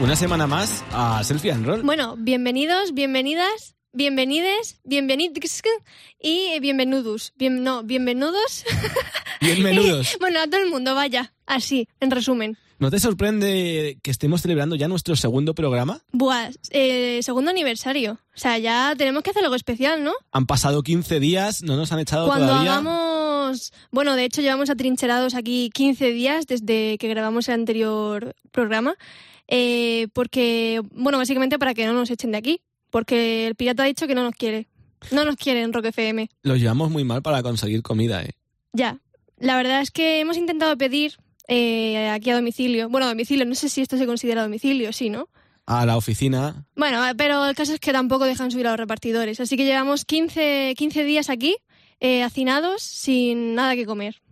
una semana más a Selfie and Roll. Bueno, bienvenidos, bienvenidas, bienvenides, bienvenidos y bienvenudos. Bien, no, bienvenudos. Bienvenidos. bueno, a todo el mundo, vaya. Así, en resumen. ¿No te sorprende que estemos celebrando ya nuestro segundo programa? Buah, eh, segundo aniversario. O sea, ya tenemos que hacer algo especial, ¿no? Han pasado 15 días, no nos han echado Cuando todavía. hagamos... Bueno, de hecho llevamos atrincherados aquí 15 días desde que grabamos el anterior programa. Eh, porque, bueno, básicamente para que no nos echen de aquí. Porque el pirata ha dicho que no nos quiere. No nos quiere en Rock FM. Lo llevamos muy mal para conseguir comida, ¿eh? Ya. La verdad es que hemos intentado pedir eh, aquí a domicilio. Bueno, a domicilio, no sé si esto se considera domicilio, sí, ¿no? A la oficina. Bueno, eh, pero el caso es que tampoco dejan subir a los repartidores. Así que llevamos 15, 15 días aquí, eh, hacinados, sin nada que comer.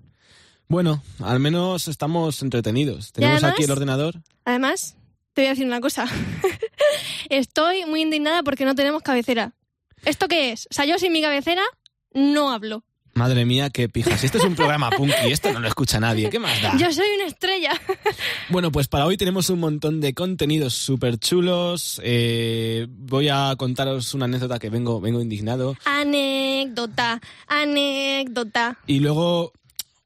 Bueno, al menos estamos entretenidos. Tenemos además- aquí el ordenador. Además, te voy a decir una cosa. Estoy muy indignada porque no tenemos cabecera. ¿Esto qué es? O sea, yo sin mi cabecera no hablo. Madre mía, qué pijas. Este es un programa punky, esto no lo escucha nadie. ¿Qué más da? Yo soy una estrella. Bueno, pues para hoy tenemos un montón de contenidos súper chulos. Eh, voy a contaros una anécdota que vengo, vengo indignado. anécdota, anécdota. Y luego,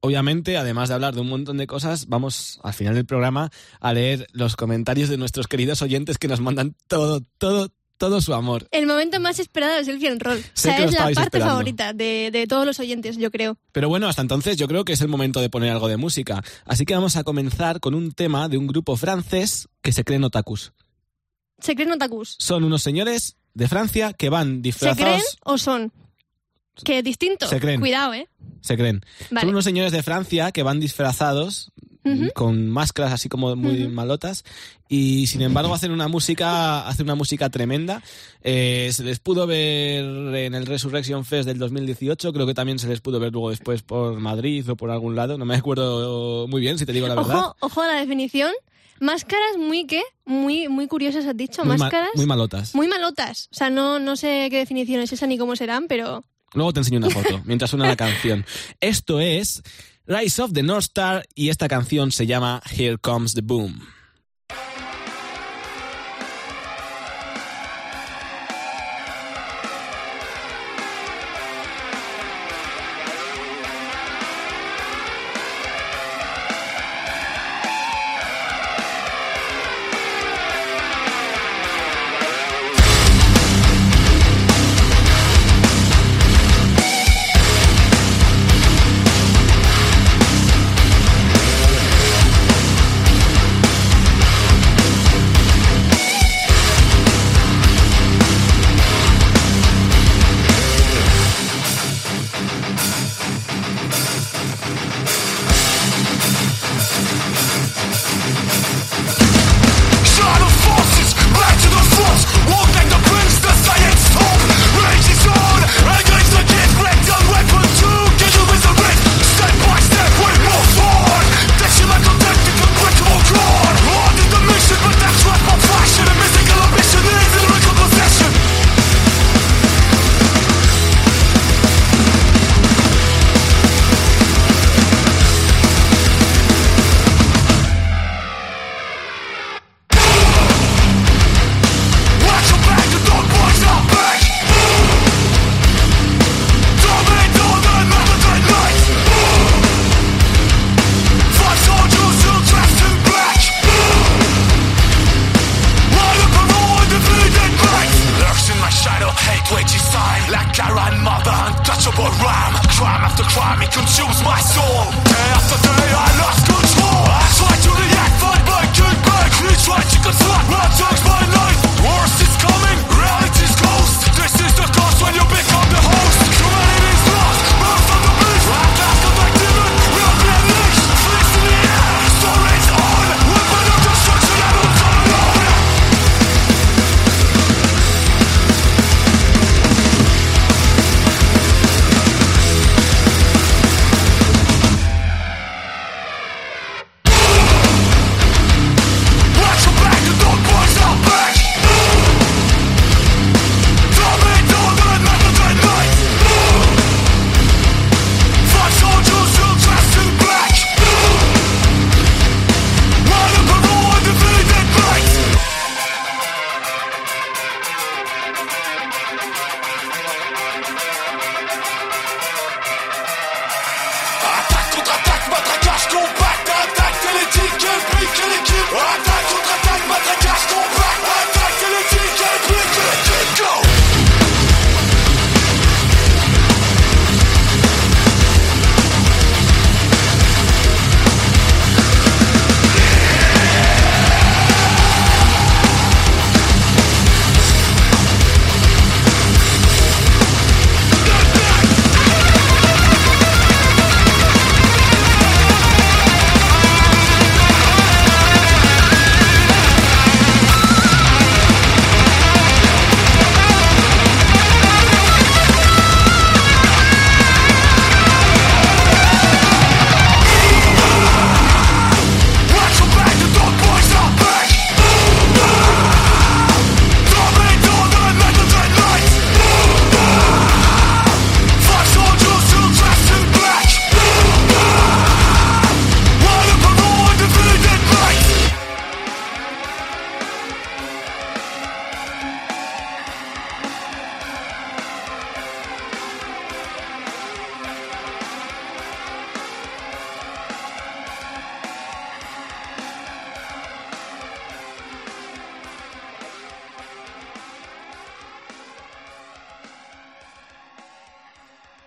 obviamente, además de hablar de un montón de cosas, vamos al final del programa a leer los comentarios de nuestros queridos oyentes que nos mandan todo, todo, todo su amor. El momento más esperado es el Roll. O sea, es la parte esperando. favorita de, de todos los oyentes, yo creo. Pero bueno, hasta entonces yo creo que es el momento de poner algo de música. Así que vamos a comenzar con un tema de un grupo francés que se creen otakus. ¿Se creen otakus? Son unos señores de Francia que van ¿Se disfrazados... creen o son? Que distinto. Se creen. Cuidado, ¿eh? Se creen. Vale. Son unos señores de Francia que van disfrazados con máscaras así como muy malotas y sin embargo hacen una música hacen una música tremenda Eh, se les pudo ver en el Resurrection Fest del 2018 creo que también se les pudo ver luego después por Madrid o por algún lado no me acuerdo muy bien si te digo la verdad Ojo, ojo a la definición. Máscaras muy, ¿qué? Muy, muy curiosas, has dicho. muy, ma- Máscaras muy malotas muy malotas. O sea, no, no sé qué definición es esa ni cómo serán, pero... luego te enseño una foto mientras suena la canción. Esto es Rise of the North Star y esta canción se llama Here Comes the Boom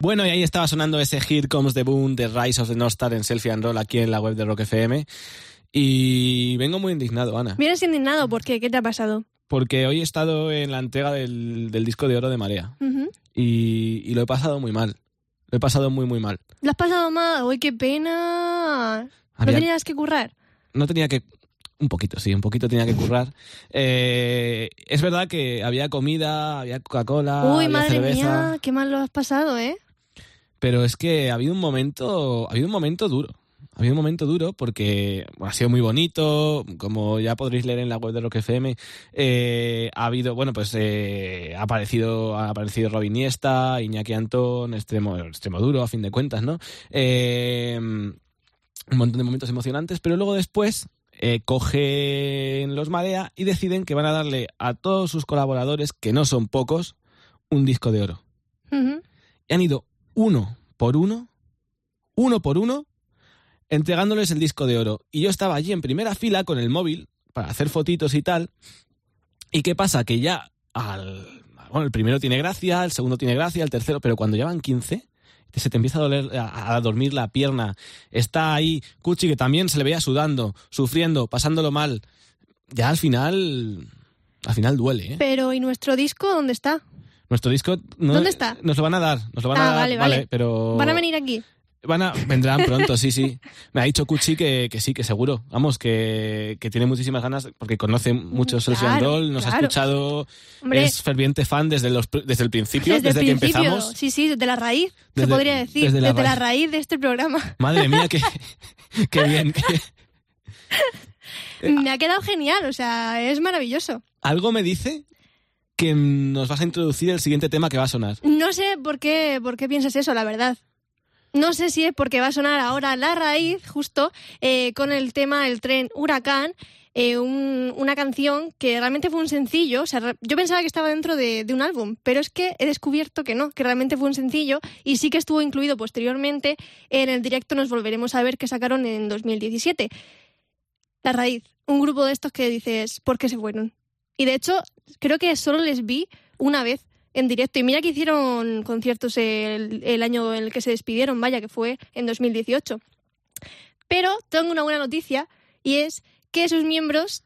Bueno, y ahí estaba sonando ese Here Comes the Boom de Rise of the North Star en Selfie and Roll aquí en la web de Rock FM. Y vengo muy indignado, Ana. Vienes indignado, ¿por qué? ¿Qué te ha pasado? Porque hoy he estado en la entrega del, del disco de oro de Marea. Ujú. Y, y lo he pasado muy mal. Lo he pasado muy, muy mal. ¿Lo has pasado mal? ¡Uy, qué pena! ¿No Había- tenías que currar? no tenía que. Un poquito, sí, un poquito tenía que currar. Eh, es verdad que había comida, había Coca-Cola, Uy, había madre cerveza. mía, qué mal lo has pasado, ¿eh? Pero es que ha habido un momento, ha habido un momento duro. Ha habido un momento duro porque bueno, ha sido muy bonito, como ya podréis leer en la web de Rock FM. eh, ha habido, bueno, pues eh, ha aparecido, ha aparecido Robin Niesta, Iñaki Antón, extremo, extremo duro, a fin de cuentas, ¿no? Eh, un montón de momentos emocionantes, pero luego después eh, cogen los Marea y deciden que van a darle a todos sus colaboradores, que no son pocos, un disco de oro y han ido uno por uno, uno por uno, entregándoles el disco de oro. Y yo estaba allí en primera fila con el móvil para hacer fotitos y tal. ¿Y qué pasa? Que ya al... Bueno, el primero tiene gracia, el segundo tiene gracia, el tercero, pero cuando llevan 15, se te empieza a doler, a, a dormir la pierna. Está ahí Cuchi, que también se le veía sudando, sufriendo, pasándolo mal. Ya al final... Al final duele, ¿eh? Pero, ¿y nuestro disco dónde está? Nuestro disco... no- ¿Dónde está? Nos lo van a dar, nos lo van Ah, a dar, vale, vale. pero... ¿Van a venir aquí? Van a, vendrán pronto, sí, sí. Me ha dicho Cuchi que, que sí, que seguro. Vamos, que, que tiene muchísimas ganas porque conoce mucho Celsius Claro, Roll, nos ha escuchado, Hombre, es ferviente fan desde, los, desde el principio, desde, desde, el que principio. empezamos. Sí, sí, desde la raíz, se podría decir. desde Desde, la la, raíz. de este programa. Madre mía, qué, qué bien. qué- Me ha quedado genial, o sea, es maravilloso. Algo me dice que nos vas a introducir el siguiente tema que va a sonar. No sé por qué, por qué piensas eso, la verdad. No sé si es porque va a sonar ahora la raíz, justo, eh, con el tema El tren huracán, eh, un- una canción que realmente fue un sencillo. O sea, yo pensaba que estaba dentro de, de un álbum, pero es que he descubierto que no, que realmente fue un sencillo y sí que estuvo incluido posteriormente en el directo Nos Volveremos a ver que sacaron en 2017. La raíz, un grupo de estos que dices, ¿por qué se fueron? Y de hecho, creo que solo les vi una vez en directo. Y mira que hicieron conciertos el, año en el que se despidieron, vaya, que fue en 2018. Pero tengo una buena noticia y es que sus miembros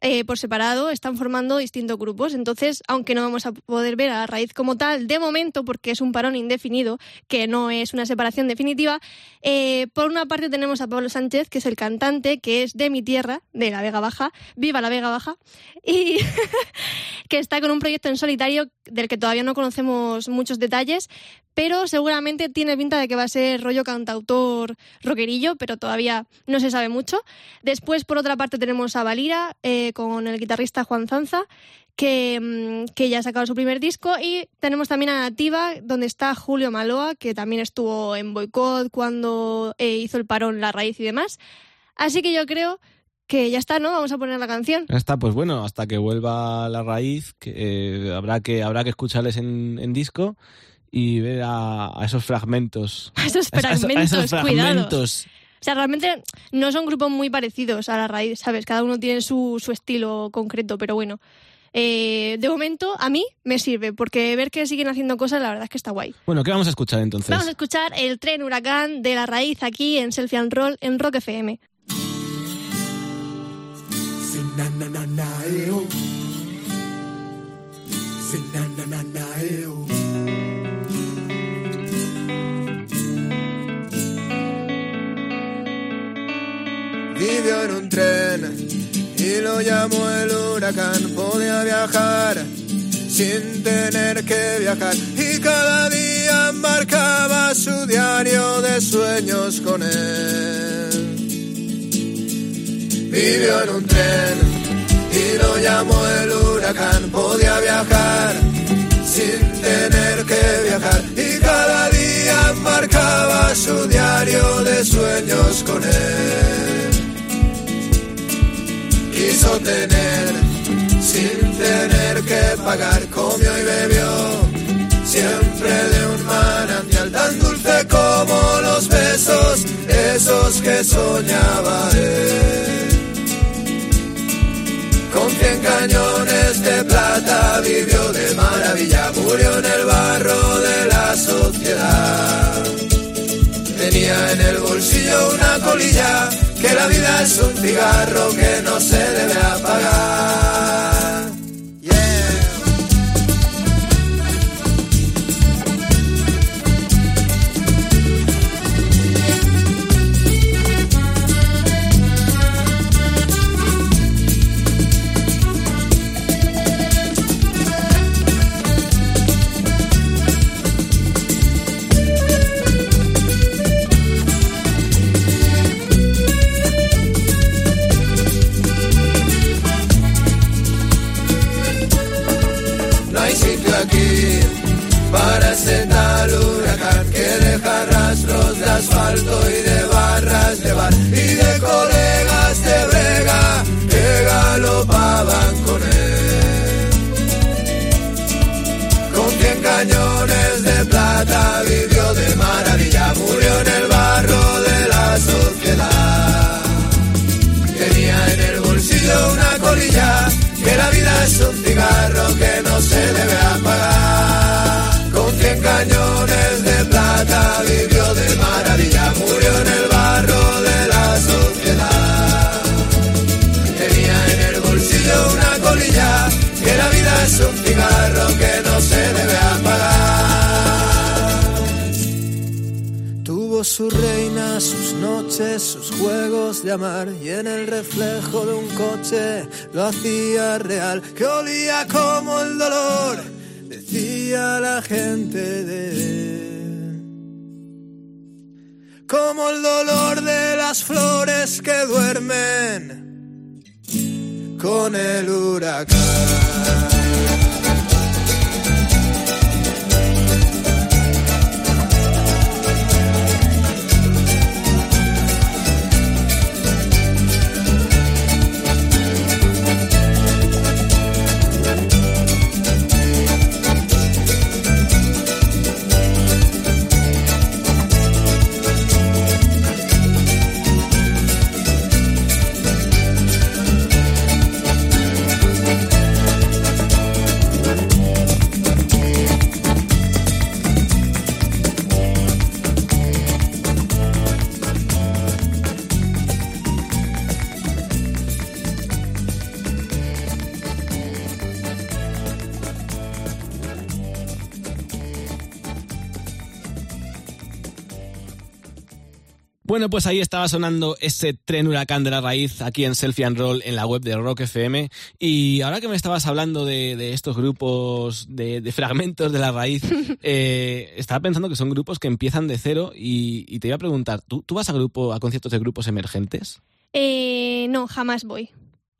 eh, por separado están formando distintos grupos. Entonces, aunque no vamos a poder ver a raíz como tal de momento, porque es un parón indefinido, que no es una separación definitiva, eh, por una parte tenemos a Pablo Sánchez, que es el cantante, que es de mi tierra, de la Vega Baja, viva la Vega Baja, y que está con un proyecto en solitario del que todavía no conocemos muchos detalles, pero seguramente tiene pinta de que va a ser rollo cantautor rockerillo, pero todavía no se sabe mucho. Después, por otra parte, tenemos a Valira eh, con el guitarrista Juan Zanza, que, mm, que ya ha sacado su primer disco. Y tenemos también a Nativa, donde está Julio Maloa, que también estuvo en Boicot cuando eh, hizo el parón La Raíz y demás. Así que yo creo que ya está, ¿no? Vamos a poner la canción. Ya está, pues bueno, hasta que vuelva la raíz, que, eh, habrá, que, habrá que escucharles en, en disco y ver a, a esos fragmentos. A esos A- a- a fragmentos, esos cuidado. O sea, realmente no son grupos muy parecidos a la raíz, ¿sabes? Cada uno tiene su, su estilo concreto, pero bueno. Eh, de momento, a mí me sirve, porque ver que siguen haciendo cosas, la verdad es que está guay. Bueno, ¿qué vamos a escuchar entonces? Vamos a escuchar el tren huracán de la raíz aquí en Selfie and Roll en Rock FM. Vivió en un tren y lo llamó el huracán. Podía viajar sin tener que viajar y cada día marcaba su diario de sueños con él. Vivió en un tren y lo llamó el huracán. Podía viajar sin tener que viajar y cada día marcaba su diario de sueños con él. Quiso tener sin tener que pagar, comió y bebió siempre de un manantial tan dulce como los besos, esos que soñaba él. Con cien cañones de plata vivió de maravilla, murió en el barro de la sociedad. Tenía en el bolsillo una colilla, que la vida es un cigarro que no se debe apagar. Asfalto y de barras de bar y de colegas de brega que galopaban con él. Con cien cañones de plata vivió de maravilla, murió en el barro de la sociedad. Tenía en el bolsillo una colilla, que la vida es Su reina, sus noches, sus juegos de amar y en el reflejo de un coche lo hacía real, que olía como el dolor, decía la gente de. Como el dolor de las flores que duermen con el huracán. Bueno, pues ahí estaba sonando ese tren huracán de la raíz aquí en Selfie and Roll en la web de Rock FM. Y ahora que me estabas hablando de, de estos grupos de, de, fragmentos de la raíz, eh, estaba pensando que son grupos que empiezan de cero y, y te iba a preguntar, ¿tú, ¿tú, vas a grupo a conciertos de grupos emergentes? Eh, no, jamás voy.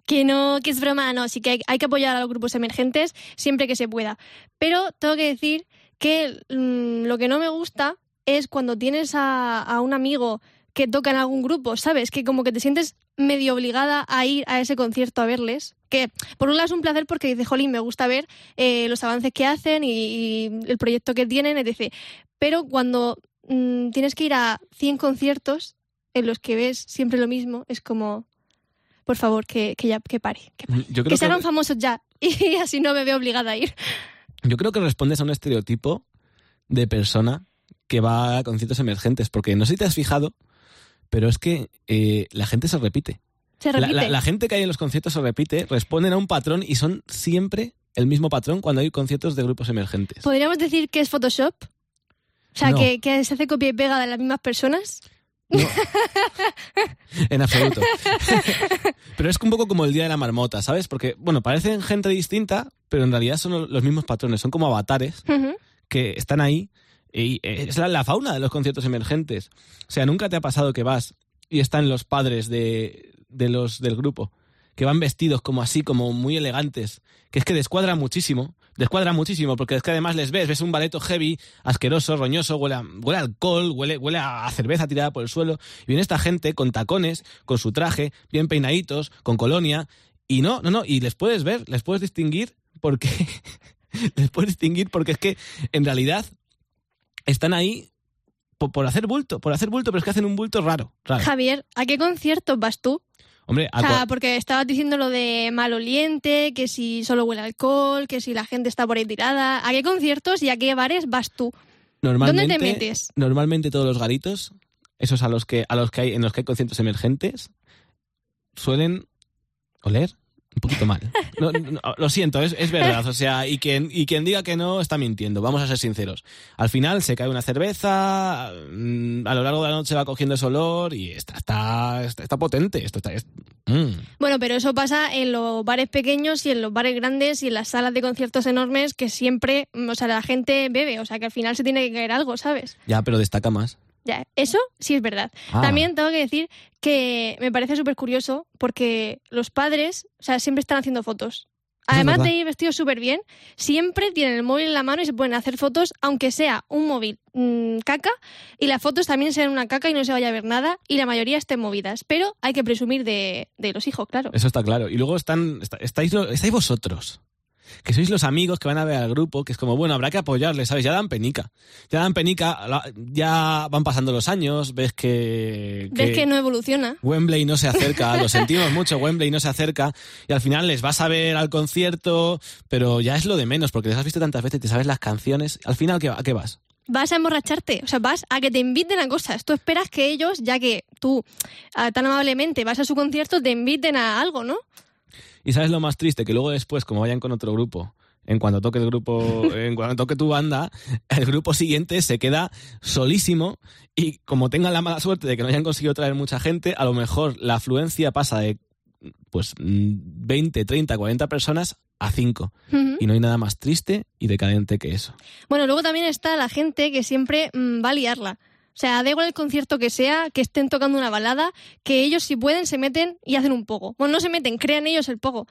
Que no, que es broma, no, sí que hay, hay que apoyar a los grupos emergentes siempre que se pueda. Pero tengo que decir que mmm, lo que no me gusta es cuando tienes a, a un amigo que toca en algún grupo, ¿sabes? Que como que te sientes medio obligada a ir a ese concierto a verles. Que por un lado es un placer porque dice, jolín, me gusta ver eh, los avances que hacen y, y, el proyecto que tienen, etc. Pero cuando mmm, tienes que ir a 100 conciertos en los que ves siempre lo mismo, es como, por favor, que, que ya que pare, que, pare. que se hagan famosos ya y así no me veo obligada a ir. Yo creo que respondes a un estereotipo de persona que va a conciertos emergentes, porque no sé si te has fijado, pero es que eh, la gente se repite. Se repite. La, la, la, gente que hay en los conciertos se repite, responden a un patrón y son siempre el mismo patrón cuando hay conciertos de grupos emergentes. ¿Podríamos decir que es Photoshop? O sea, no. que, que, se hace copia y pega de las mismas personas. No. en absoluto. pero es un poco como el día de la marmota, ¿sabes? Porque, bueno, parecen gente distinta, pero en realidad son los mismos patrones, son como avatares uh -huh. que están ahí y es la, la, fauna de los conciertos emergentes. O sea, nunca te ha pasado que vas y están los padres de, de los del grupo, que van vestidos como así, como muy elegantes, que es que descuadran muchísimo, descuadran muchísimo, porque es que además les ves, ves un baleto heavy, asqueroso, roñoso, huele a, huele a alcohol, huele, huele a cerveza tirada por el suelo, y viene esta gente con tacones, con su traje, bien peinaditos, con colonia, y no, no, no, y les puedes ver, les puedes distinguir, porque... les puedes distinguir porque es que en realidad están ahí por, por, hacer bulto, por hacer bulto, pero es que hacen un bulto raro, raro. Javier, ¿a qué conciertos vas tú? Hombre, o sea, porque estabas diciendo lo de maloliente, que si solo huele alcohol, que si la gente está por ahí tirada. ¿A qué conciertos y a qué bares vas tú? Normalmente, ¿Dónde te metes? Normalmente todos los garitos, esos a los que, a los que hay, en los que hay conciertos emergentes, suelen oler un poquito mal. No, no, lo siento, es, es verdad. O sea, y quien, y quien diga que no está mintiendo. Vamos a ser sinceros. Al final se cae una cerveza, mm, a lo largo de la noche va cogiendo ese olor y está, está, está, está potente. Esto está, es- mm. Bueno, pero eso pasa en los bares pequeños y en los bares grandes y en las salas de conciertos enormes que siempre, mm, o sea, la gente bebe, o sea, que al final se tiene que caer algo, ¿sabes? Ya, pero destaca más. Ya, eso sí es verdad. Ah. También tengo que decir que me parece súper curioso porque los padres, o sea, siempre están haciendo fotos. Además de ir vestidos súper bien, siempre tienen el móvil en la mano y se pueden hacer fotos, aunque sea un móvil mm, caca, y las fotos también sean una caca y no se vaya a ver nada, y la mayoría estén movidas. Pero hay que presumir de, de los hijos, claro. Eso está claro. Y luego están, está- estáis, estáis vosotros. Que sois los amigos que van a ver al grupo, que es como, bueno, habrá que apoyarles, ¿sabes? Ya dan penica. Ya dan penica, ya van pasando los años, ves que... Ves que no evoluciona. Wembley no se acerca, lo sentimos mucho, Wembley no se acerca y al final les vas a ver al concierto, pero ya es lo de menos porque les has visto tantas veces, te sabes las canciones, al final ¿qué- ¿a qué vas? Vas a emborracharte, o sea, vas a que te inviten a cosas. Tú esperas que ellos, ya que tú ah, tan amablemente vas a su concierto, te inviten a algo, ¿no? Y sabes lo más triste, que luego después, como vayan con otro grupo, en cuanto toque el grupo, en cuanto toque tu banda, el grupo siguiente se queda solísimo y como tengan la mala suerte de que no hayan conseguido traer mucha gente, a lo mejor la afluencia pasa de pues mm, 20, 30, 40 personas a 5. Ujú. Y no hay nada más triste y decadente que eso. Bueno, luego también está la gente que siempre mm, va a liarla. O sea, da igual el concierto que sea, que estén tocando una balada, que ellos si pueden se meten y hacen un poco. Bueno, no se meten, crean ellos el poco.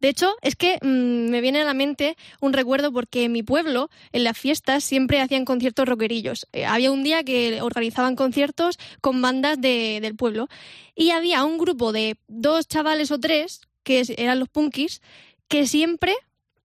De hecho, es que mm, me viene a la mente un recuerdo porque en mi pueblo, en las fiestas, siempre hacían conciertos rockerillos. Eh, había un día que organizaban conciertos con bandas de- del pueblo y había un grupo de dos chavales o tres, que eran los punkis, que siempre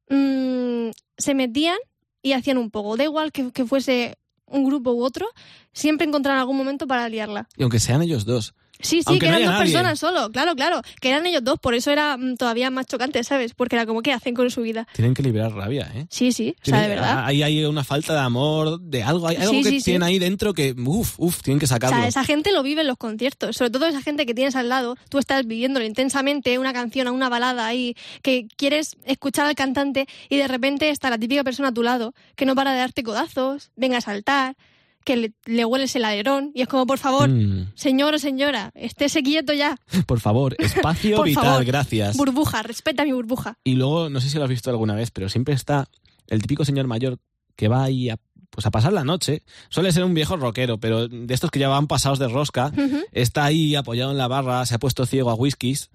mm, se metían y hacían un poco. Da igual que, que fuese un grupo u otro, siempre encontraban algún momento para liarla. Y aunque sean ellos dos. Sí, sí, Aunque que no eran dos nadie. personas solo, claro, claro, que eran ellos dos, por eso era mm, todavía más chocante, ¿sabes? Porque era como, ¿qué hacen con su vida? Tienen que liberar rabia, ¿eh? Sí, sí, o sea, de Tienen- verdad. Ahí hay una falta de amor, de algo, hay algo Sí, que sí, sí. tienen ahí dentro que, uff, uff, tienen que O sacarlo. sea, esa gente lo vive en los conciertos, sobre todo esa gente que tienes al lado, tú estás viviéndolo intensamente, una canción, una balada ahí, que quieres escuchar al cantante y de repente está la típica persona a tu lado que no para de darte codazos, venga a saltar, que le, le hueles el alerón y es como, por favor, Mm, señor o señora, estése quieto ya, por favor, espacio Por vital, favor. gracias. burbuja, respeta mi burbuja. Y luego, no sé si lo has visto alguna vez, pero siempre está el típico señor mayor que va ahí a, pues a pasar la noche. Suele ser un viejo rockero, pero de estos que ya van pasados de rosca. Está ahí apoyado en la barra, se ha puesto ciego a whiskies.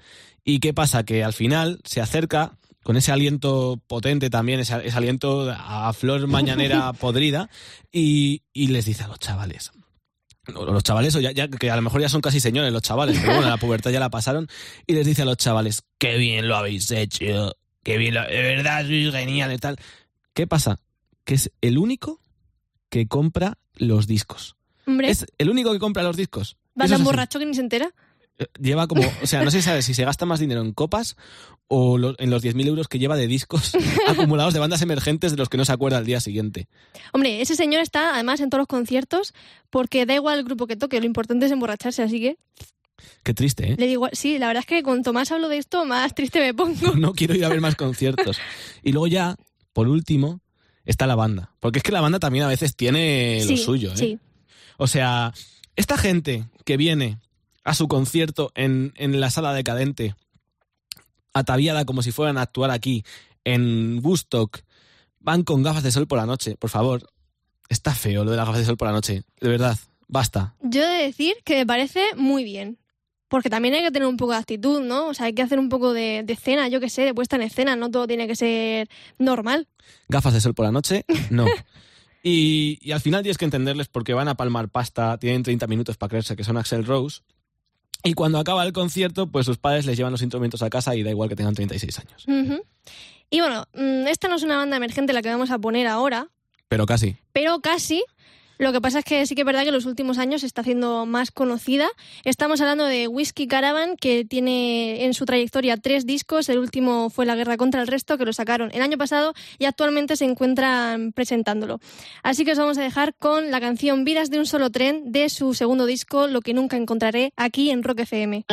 ¿Y qué pasa? Que al final se acerca con ese aliento potente también, ese, ese aliento a flor mañanera podrida, y, y les dice a los chavales. Los chavales, o ya, ya- que a lo mejor ya son casi señores los chavales, pero bueno, la pubertad ya la pasaron, y les dice a los chavales, qué bien lo habéis hecho, qué bien, lo, de verdad, sois genial y tal. ¿Qué pasa? Que es el único que compra los discos. Hombre, Es el único que compra los discos. vas tan borracho que ni se entera. Lleva como, o sea, no se sabe si se gasta más dinero en copas o lo- en los 10.000 euros que lleva de discos acumulados de bandas emergentes de los que no se acuerda al día siguiente. Hombre, ese señor está además en todos los conciertos porque da igual el grupo que toque, lo importante es emborracharse, así que Qué triste, ¿eh? le digo, sí, la verdad es que cuanto más hablo de esto, más triste me pongo. No quiero ir a ver más conciertos. Y luego ya, por último, está la banda. Porque es que la banda también a veces tiene lo Sí, suyo, ¿eh? Sí, O sea, esta gente que viene a su concierto en, en la sala decadente, ataviada como si fueran a actuar aquí, en Woodstock, van con gafas de sol por la noche. Por favor, está feo lo de las gafas de sol por la noche. De verdad, basta. yo he de decir que me parece muy bien. Porque también hay que tener un poco de actitud, ¿no? O sea, hay que hacer un poco de, de escena, yo qué sé, de puesta en escena, no todo tiene que ser normal. Gafas de sol por la noche, no. Y, y al final tienes que entenderles porque van a palmar pasta, tienen 30 minutos para creerse que son Axel Rose. Y cuando acaba el concierto, pues sus padres les llevan los instrumentos a casa y da igual que tengan 36 años. Y bueno, mm, esta no es una banda emergente la que vamos a poner ahora, Pero casi. pero casi. Lo que pasa es que sí que es verdad que en los últimos años se está haciendo más conocida. Estamos hablando de Whiskey Caravan, que tiene en su trayectoria tres discos. El último fue La Guerra contra el Resto, que lo sacaron el año pasado y actualmente se encuentran presentándolo. Así que os vamos a dejar con la canción Vidas de un solo tren de su segundo disco, Lo que nunca encontraré, aquí en Rock FM.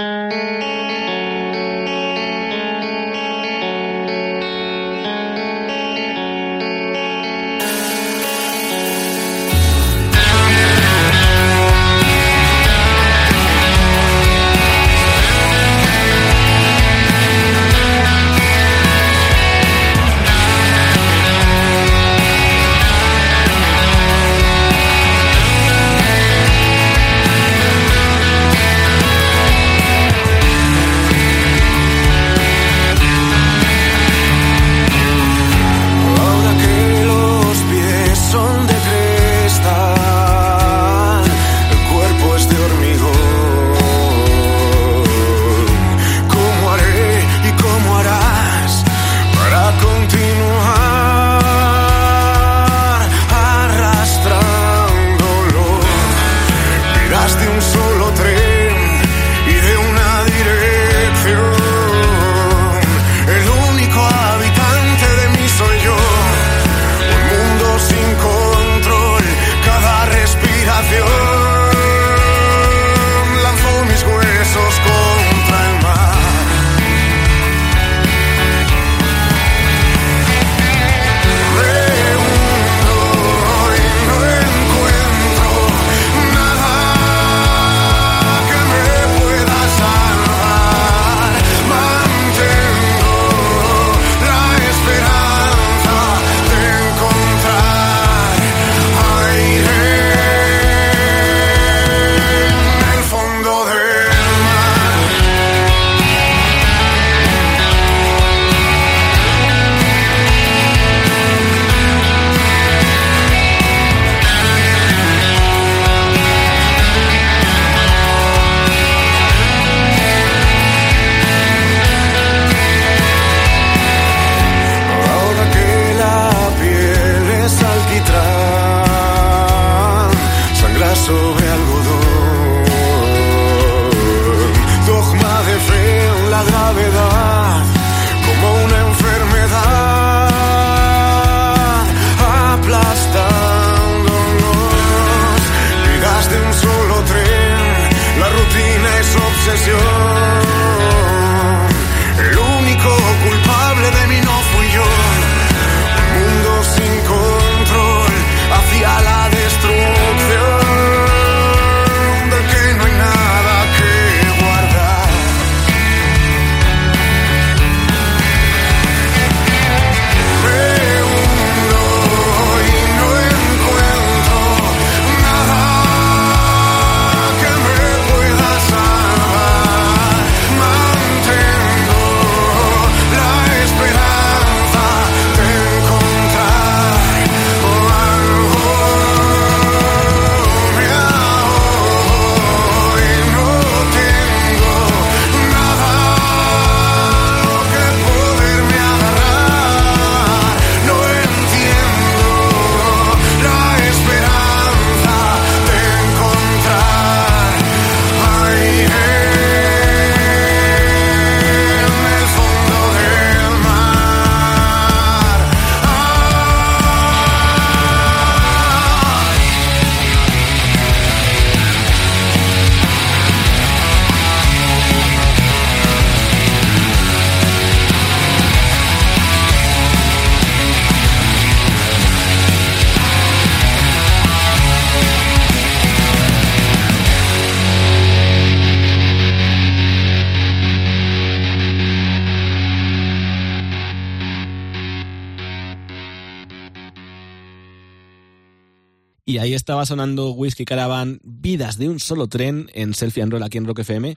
Ahí estaba sonando Whisky Caravan, Vidas de un solo tren en Selfie and Roll aquí en Rock FM.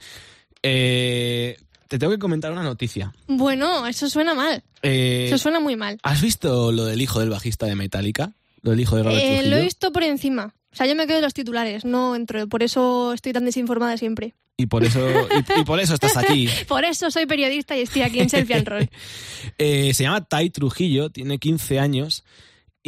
Eh, te tengo que comentar una noticia. Bueno, eso suena mal. Eh, Eso suena muy mal. ¿Has visto lo del hijo del bajista de Metallica? Lo del hijo de Robert Eh, Trujillo. lo he visto por encima. O sea, yo me quedo en los titulares, no entro. Por eso estoy tan desinformada siempre. Y por eso, y, y por eso estás aquí. Por eso soy periodista y estoy aquí en Selfie and Roll. Eh, se llama Tai Trujillo, tiene 15 años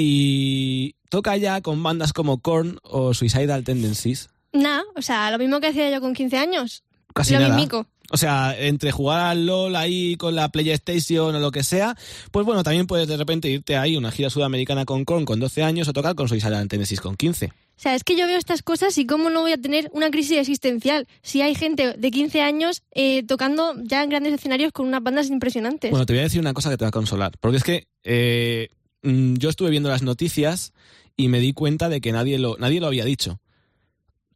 y toca ya con bandas como Korn o Suicidal Tendencies. Nada, o sea, lo mismo que hacía yo con 15 años. Casi lo nada. mismico. O sea, entre jugar al LOL ahí con la PlayStation o lo que sea, pues bueno, también puedes de repente irte ahí una gira sudamericana con Korn con 12 años o tocar con Suicidal Tendencies con 15. O sea, es que yo veo estas cosas y cómo no voy a tener una crisis existencial si hay gente de 15 años eh, tocando ya en grandes escenarios con unas bandas impresionantes. Bueno, te voy a decir una cosa que te va a consolar. Porque es que eh, mm, yo estuve viendo las noticias y me di cuenta de que nadie lo, nadie lo había dicho.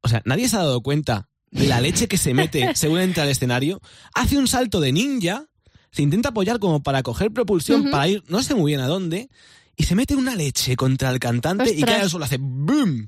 O sea, nadie se ha dado cuenta de la leche que se mete según entra al escenario. Hace un salto de ninja, se intenta apoyar como para coger propulsión, para ir no sé muy bien a dónde, y se mete una leche contra el cantante y cae al suelo, hace ¡boom!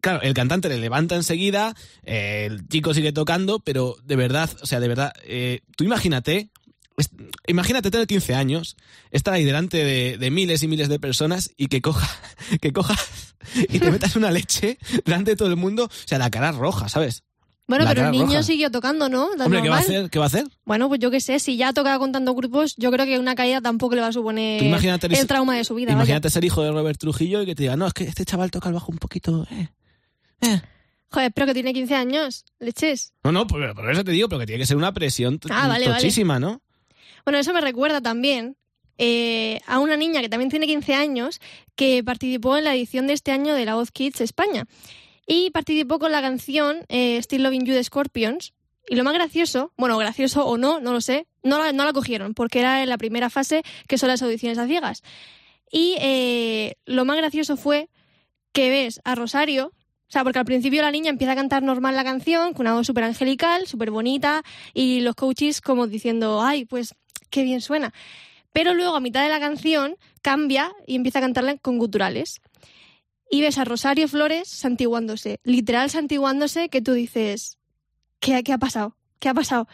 Claro, el cantante le levanta enseguida, eh, el chico sigue tocando, pero de verdad, o sea, de verdad, eh, tú imagínate, es- imagínate tener 15 años, estar ahí delante de, de miles y miles de personas y que coja, que cojas y te metas una leche delante de todo el mundo, o sea, la cara roja, ¿sabes? bueno, la pero el niño roja. siguió tocando, ¿no? Hombre, ¿qué va a hacer? ¿Qué va a hacer? Bueno, pues yo qué sé, si ya ha tocado con tantos grupos, yo creo que una caída tampoco le va a suponer el trauma de su vida. vaya. Imagínate ser hijo de Robert Trujillo y que te diga, no, es que este chaval toca el bajo un poquito, eh. eh". Joder, pero que tiene 15 años, leches. No, no, por, por eso te digo, pero que tiene que ser una presión Ah, vale, vale. tochísima, ¿no? Bueno, eso me recuerda también eh, a una niña que también tiene 15 años que participó en la edición de este año de La Voz Kids España. Y participó con la canción eh, Still Loving You de Scorpions. Y lo más gracioso, bueno, gracioso o no, no lo sé, no la, no la cogieron porque era en la primera fase que son las audiciones a ciegas. Y eh, lo más gracioso fue que ves a Rosario, o sea, porque al principio la niña empieza a cantar normal la canción, con una voz súper angelical, súper bonita, y los coaches como diciendo, ay, pues qué bien suena. Pero luego a mitad de la canción cambia y empieza a cantarla con guturales. Y ves a Rosario Flores santiguándose, literal santiguándose, que tú dices, ¿qué, qué ha pasado? ¿Qué ha pasado?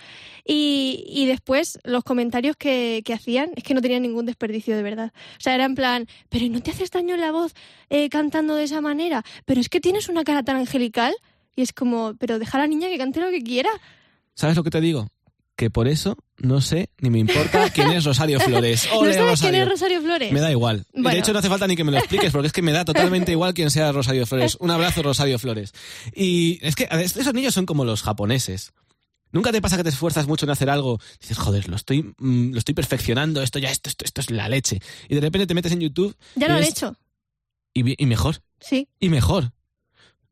Y, y después los comentarios que, que hacían es que no tenían ningún desperdicio de verdad. O sea, era en plan, pero ¿no te haces daño en la voz eh, cantando de esa manera? Pero es que tienes una cara tan angelical. Y es como, pero deja a la niña que cante lo que quiera. ¿Sabes lo que te digo? Que por eso no sé ni me importa quién es Rosario Flores. ¿No Ole, sabes Rosario. quién es Rosario Flores? Me da igual. Bueno. De hecho, no hace falta ni que me lo expliques, porque es que me da totalmente igual quién sea Rosario Flores. Un abrazo, Rosario Flores. Y es que esos niños son como los japoneses. ¿Nunca te pasa que te esfuerzas mucho en hacer algo? Dices, joder, lo estoy, mm, lo estoy perfeccionando, esto ya, esto, esto, esto es la leche. Y de repente te metes en YouTube Ya lo han ves- hecho, y, y mejor, sí. y mejor.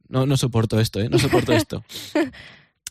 No, no soporto esto, ¿eh? No soporto esto.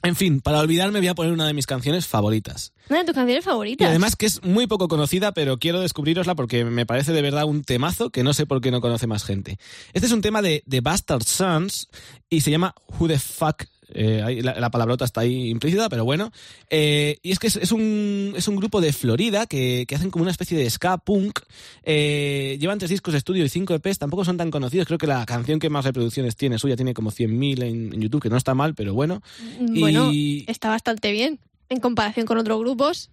En fin, para olvidarme voy a poner una de mis canciones favoritas. Una de tus canciones Y favoritas. además que es muy poco conocida, pero quiero descubrirosla porque me parece de verdad un temazo que no sé por qué no conoce más gente. Este es un tema de, de Bastard Sons y se llama Who the Fuck. Eh, la, la palabrota está ahí implícita, pero bueno. Eh, y es que es, es un, es un grupo de Florida que, que hacen como una especie de ska punk. Eh, llevan tres discos de estudio y cinco EPs, tampoco son tan conocidos. Creo que la canción que más reproducciones tiene suya tiene como 100.000 en, en YouTube, que no está mal, pero bueno. Bueno, y- está bastante bien en comparación con otros grupos.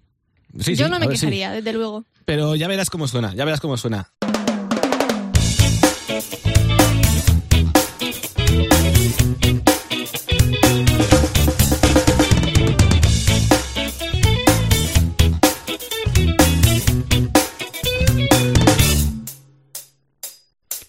Sí, Yo sí, no me sí. quejaría, desde luego. Pero ya verás cómo suena, ya verás cómo suena.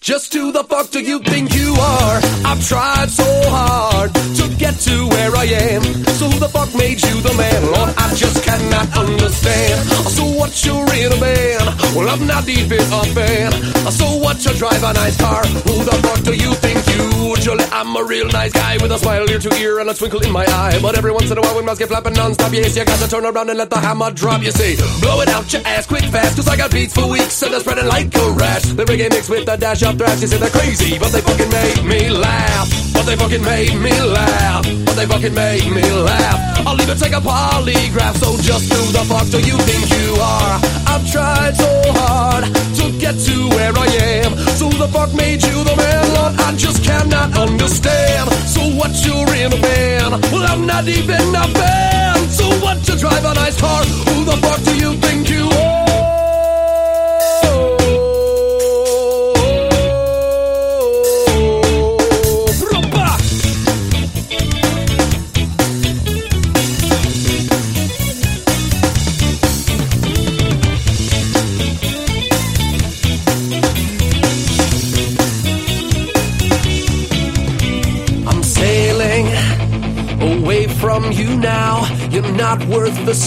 Just who the fuck do you think you are? I've tried so hard to get to where I am. So who the fuck made you the man? Lord, I just cannot understand. So what you're in a band? Well, I'm not even a fan. So what you drive a nice car? Who the fuck do you think you? Usually I'm a real nice guy with a smile ear to ear and a twinkle in my eye. But every once in a while when mouths get flapping non-stop, yes, you got to turn around and let the hammer drop. You see, blow it out your ass quick fast, cause I got beats for weeks and they're spreading like a rash. The reggae mixed with a dash of thrash. You say they're crazy, but they fucking made me laugh. But they fucking made me laugh. But they fucking made me laugh. I'll even take a polygraph. So just who the fuck do you think you are? I've tried so hard to get to where I am. So the fuck made you the man? Lord, I just cannot understand. So what you're in a band? Well, I'm not even a fan. So what you drive a nice car? Who the fuck do you think you are?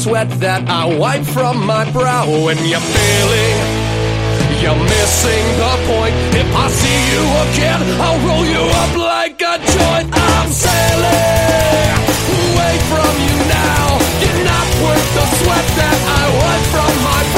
Sweat that I wipe from my brow. When you're failing, you're missing the point. If I see you again, I'll roll you up like a joint. I'm sailing away from you now. You're not worth the sweat that I wipe from my brow.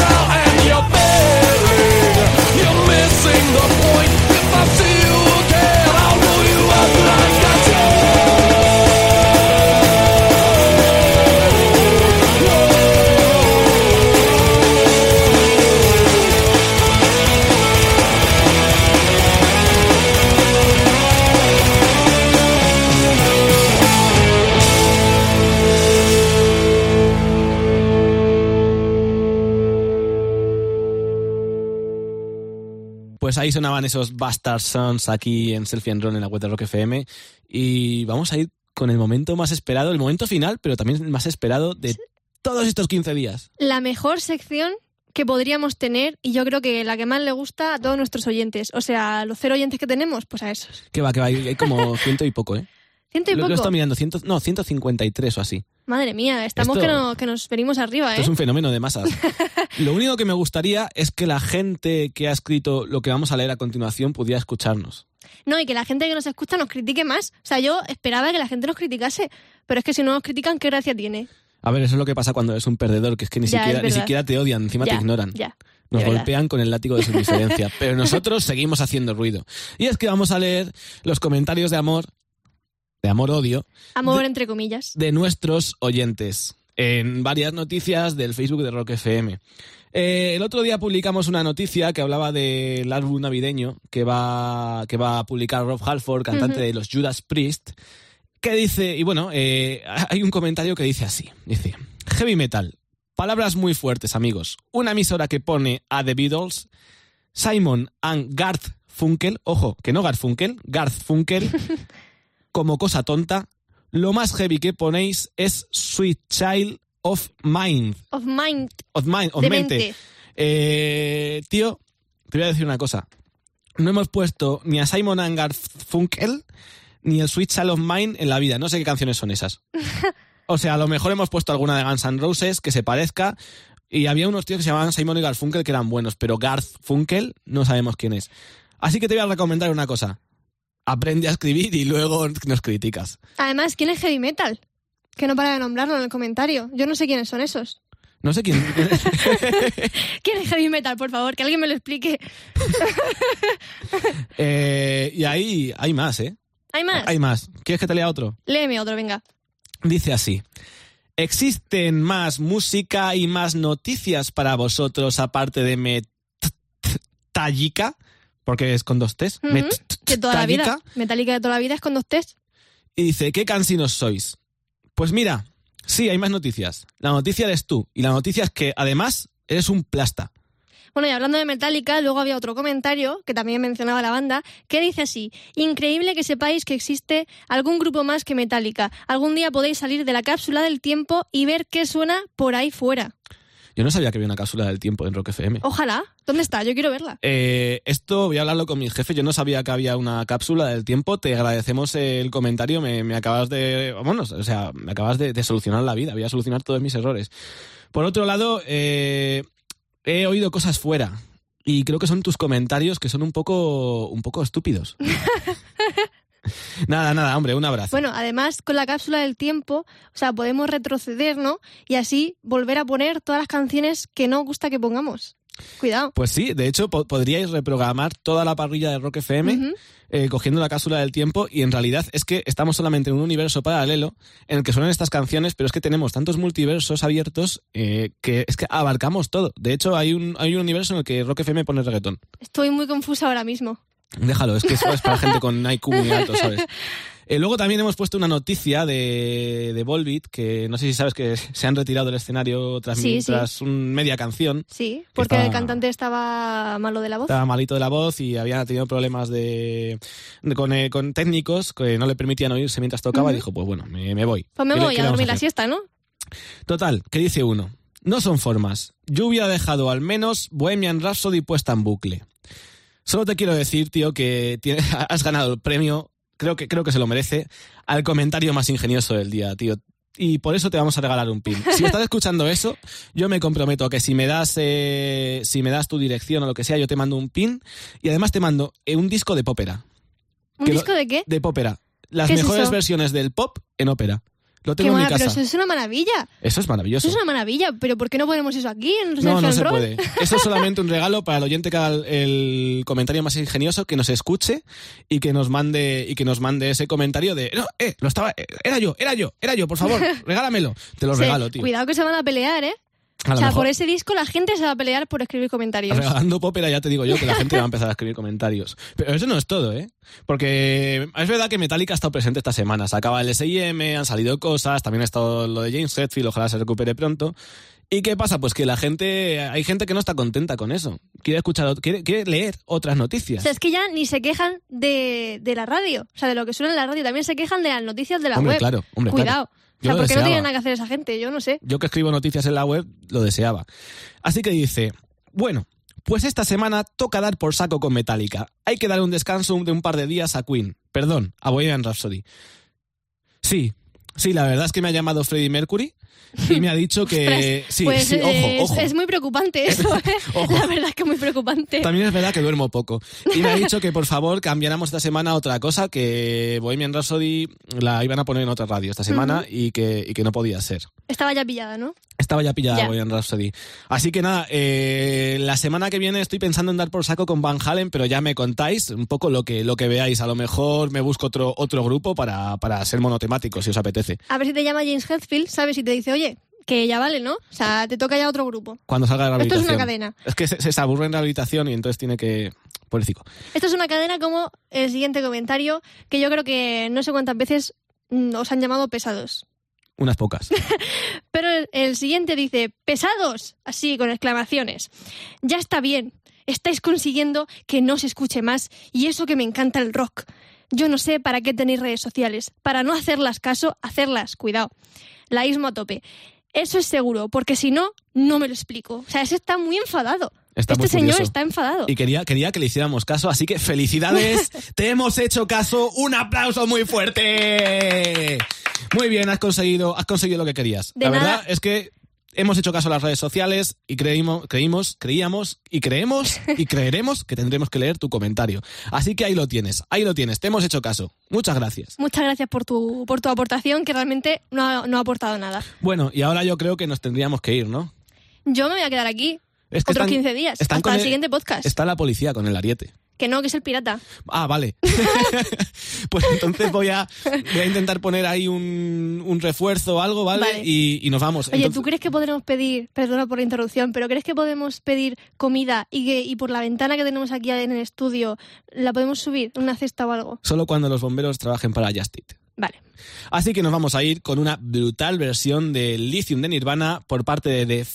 Pues ahí sonaban esos Bastard Sons aquí en Selfie and Run en la web de Rock FM. Y vamos a ir con el momento más esperado, el momento final, pero también el más esperado de todos estos 15 días. La mejor sección que podríamos tener y yo creo que la que más le gusta a todos nuestros oyentes. O sea, los cero oyentes que tenemos, pues a esos. Que va, que va, hay como ciento y poco, ¿eh? Ciento y Lo, poco. lo he estado mirando, ciento, no, 153 o así. Madre mía, estamos Esto- que, no- que nos venimos arriba, Esto ¿eh? es un fenómeno de masas. Lo único que me gustaría es que la gente que ha escrito lo que vamos a leer a continuación pudiera escucharnos. No, y que la gente que nos escucha nos critique más. O sea, yo esperaba que la gente nos criticase, pero es que si no nos critican, ¿qué gracia tiene? A ver, eso es lo que pasa cuando eres un perdedor, que es que ni, Ya, siquiera, ni siquiera te odian, encima ya, te ignoran. Ya. Nos golpean con el látigo de su indiferencia. Pero nosotros seguimos haciendo ruido. Y es que vamos a leer los comentarios de amor, de amor-odio, Amor entre comillas. de nuestros oyentes en varias noticias del Facebook de Rock FM. Eh, el otro día publicamos una noticia que hablaba del álbum navideño que va, que va a publicar Rob Halford, cantante de los Judas Priest, que dice, y bueno, eh, hay un comentario que dice así, dice, heavy metal, palabras muy fuertes amigos, una emisora que pone a The Beatles, Simon and Garth Funkel, ojo, que no Garth Funkel, Garth Funkel, como cosa tonta, lo más heavy que ponéis es Sweet Child of Mind. Of mind. Of mind, of de mente. mente. Eh, tío, te voy a decir una cosa. No hemos puesto ni a Simon and Garfunkel ni el Sweet Child of Mine en la vida. No sé qué canciones son esas. O sea, a lo mejor hemos puesto alguna de Guns N' Roses que se parezca. Y había unos tíos que se llamaban Simon y Garfunkel que eran buenos, pero Garth Funkel no sabemos quién es. Así que te voy a recomendar una cosa. Aprende a escribir y luego nos criticas. Además, ¿quién es heavy metal? Que no para de nombrarlo en el comentario. Yo no sé quiénes son esos. No sé quién. ¿Quién es heavy metal, por favor? Que alguien me lo explique. Eh, y ahí hay más, ¿eh? ¿Hay más? Hay más. ¿Quieres que te lea otro? Léeme otro, venga. Dice así. ¿Existen más música y más noticias para vosotros aparte de Metallica? Porque es con dos T's. Toda la vida. Metallica. Metallica de toda la vida es con dos test. Y dice, ¿qué cansinos sois? Pues mira, sí, hay más noticias. La noticia eres tú. Y la noticia es que, además, eres un plasta. Bueno, y hablando de Metallica, luego había otro comentario que también mencionaba la banda, que dice así, increíble que sepáis que existe algún grupo más que Metallica. Algún día podéis salir de la cápsula del tiempo y ver qué suena por ahí fuera. Yo no sabía que había una cápsula del tiempo en Rock FM. Ojalá. ¿Dónde está? Yo quiero verla. Eh, esto voy a hablarlo con mi jefe. Yo no sabía que había una cápsula del tiempo. Te agradecemos el comentario. Me, me acabas de. Bueno, o sea, me acabas de, de solucionar la vida. Voy a solucionar todos mis errores. Por otro lado, eh, he oído cosas fuera. Y creo que son tus comentarios que son un poco, un poco estúpidos. nada, nada, hombre, un abrazo. Bueno, además, con la cápsula del tiempo, o sea, podemos retroceder, ¿no? Y así volver a poner todas las canciones que no gusta que pongamos. Cuidado. Pues sí, de hecho, po- podríais reprogramar toda la parrilla de Rock FM. Eh, cogiendo la cápsula del tiempo y en realidad es que estamos solamente en un universo paralelo en el que suenan estas canciones, pero es que tenemos tantos multiversos abiertos eh, que es que abarcamos todo. De hecho, hay un, hay un universo en el que Rock FM pone reggaetón. Estoy muy confusa ahora mismo. Déjalo, es que eso es para gente con IQ muy alto, ¿sabes? Eh, luego también hemos puesto una noticia de, de Volbeat, que no sé si sabes que se han retirado del escenario tras, Sí, sí. tras un media canción. Sí, porque el cantante estaba malo de la voz. Estaba malito de la voz y había tenido problemas de, de- con, eh, con técnicos que no le permitían oírse mientras tocaba y dijo, pues bueno, me, me voy. Pues me ¿Qué le- voy a dormir la siesta, ¿no? Total, ¿qué dice uno? No son formas. Yo hubiera dejado al menos Bohemian Rhapsody puesta en bucle. Solo te quiero decir, tío, que has ganado el premio, creo que, creo que se lo merece, al comentario más ingenioso del día, tío. y por eso te vamos a regalar un pin. Si estás escuchando eso, yo me comprometo a que si me das eh, si me das tu dirección o lo que sea, yo te mando un pin y además te mando eh, un disco de popera. ¿Un lo- disco de qué? De popera. Las ¿Qué es mejores versiones del pop en ópera. Lo Qué tengo en mi mala- pero eso es una maravilla. Eso es maravilloso. Eso es una maravilla. Pero ¿por qué no ponemos eso aquí en No, no se puede. Eso es solamente un regalo para el oyente que haga el, el comentario más ingenioso, que nos escuche y que nos mande y que nos mande ese comentario de no, eh, lo estaba, eh, era yo, era yo, era yo, por favor, regálamelo. Te lo Sí, regalo, tío. Cuidado que se van a pelear, ¿eh? A O sea, mejor- por ese disco la gente se va a pelear por escribir comentarios. Regalando popera ya te digo yo que la gente va a empezar a escribir comentarios. Pero eso no es todo, ¿eh? Porque es verdad que Metallica ha estado presente esta semana. Se acaba el S&M, han salido cosas, también ha estado lo de James Hetfield, ojalá se recupere pronto. ¿Y qué pasa? Pues que la gente, hay gente que no está contenta con eso. Quiere escuchar, quiere, quiere leer otras O noticias. sea, es que ya ni se quejan de, de la radio. O sea, de lo que suena en la radio. También se quejan de las noticias de la Hombre, web. claro, hombre, Cuidado. claro. O sea, Yo lo ¿por qué no tiene nada que hacer esa gente? Yo no sé. Yo que escribo noticias en la web lo deseaba. Así que dice, bueno, pues esta semana toca dar por saco con Metallica. Hay que dar un descanso de un par de días a Queen. Perdón, a Bohemian Rhapsody. Sí, sí, la verdad es que me ha llamado Freddie Mercury y me ha dicho que... Sí, pues sí, ojo, eh, es- ojo. Es, muy preocupante eso, ¿eh? Ojo. La verdad es que es muy preocupante. También es verdad que duermo poco. Y me ha dicho que por favor cambiáramos esta semana a otra cosa, que Bohemian Rhapsody la iban a poner en otra radio esta semana y, que, y que no podía ser. Estaba ya pillada, ¿no? Estaba ya pillada Ya. Bohemian Rhapsody. Así que nada, eh, la semana que viene estoy pensando en dar por saco con Van Halen, pero ya me contáis un poco lo que, lo que veáis. A lo mejor me busco otro, otro grupo para, para ser monotemático, si os apetece. A ver si te llama James Hetfield, ¿sabes? Y te dice, oye, que ya vale, ¿no? O sea, te toca ya otro grupo. Cuando salga de Esto es una cadena. Es que se, se aburre en rehabilitación y entonces tiene que... Esto es una cadena como el siguiente comentario, que yo creo que no sé cuántas veces mm, os han llamado pesados. Unas pocas. Pero el, el siguiente dice, pesados, así con exclamaciones. Ya está bien, estáis consiguiendo que no se escuche más y eso que me encanta el rock. Yo no sé para qué tenéis redes sociales, para no hacerlas caso, hacerlas, cuidado. Laísmo a tope. Eso es seguro, porque si no, no me lo explico. O sea, ese está muy enfadado. Está este muy señor está enfadado. Y quería, quería que le hiciéramos caso, así que felicidades, te hemos hecho caso, un aplauso muy fuerte. Muy bien, has conseguido, has conseguido lo que querías. De La nada. verdad es que hemos hecho caso a las redes sociales y creímos, creímos, creíamos y creemos y creeremos que tendremos que leer tu comentario. Así que ahí lo tienes, ahí lo tienes, te hemos hecho caso. Muchas gracias. Muchas gracias por tu, por tu aportación, que realmente no ha, no ha aportado nada. Bueno, y ahora yo creo que nos tendríamos que ir, ¿no? Yo me voy a quedar aquí Es que otros están- 15 días, están hasta el- siguiente podcast. Está la policía con el ariete. Que no, que es el pirata. Ah, vale. pues entonces voy a, voy a intentar poner ahí un, un refuerzo o algo, ¿vale? Vale. Y, y nos vamos. Oye, Entonces- ¿tú crees que podremos pedir, perdona por la interrupción, pero crees que podemos pedir comida y que y por la ventana que tenemos aquí en el estudio la podemos subir, una cesta o algo? Solo cuando los bomberos trabajen para Justit. Vale. Así que nos vamos a ir con una brutal versión de Lithium de Nirvana por parte de, de,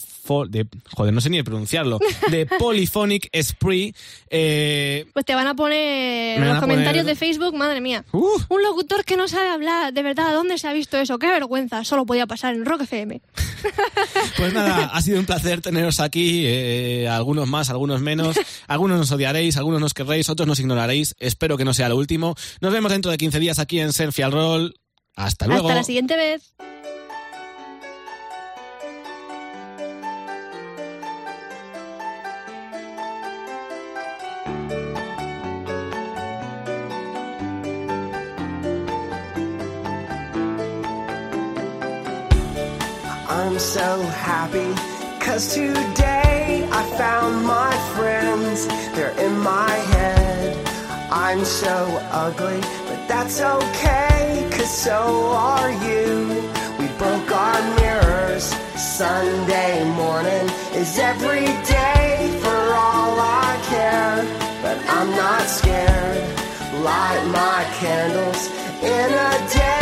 de- joder, no sé ni pronunciarlo, de Polyphonic Spree. Eh, Pues te van a poner van los comentarios poner- de Facebook, madre mía. uh, Un locutor que no sabe hablar, de verdad, ¿dónde se ha visto eso? Qué vergüenza, solo podía pasar en Rock FM. Pues nada, ha sido un placer teneros aquí, eh, algunos más, algunos menos, algunos nos odiaréis, algunos nos querréis, otros nos ignoraréis, espero que no sea lo último. Nos vemos dentro de 15 días aquí en Selfie al Roll. Hasta luego. Hasta la siguiente vez. I'm so happy cause today I found my friends. They're in my head. I'm so ugly, but that's okay cause so are you. We broke our mirrors. Sunday morning is every day for all I care. But I'm not scared. Light my candles in a daze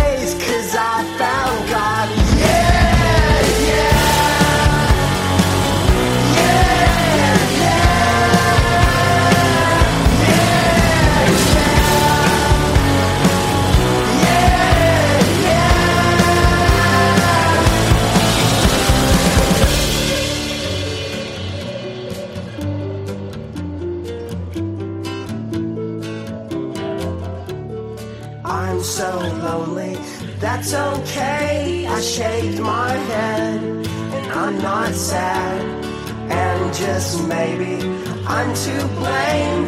maybe I'm to blame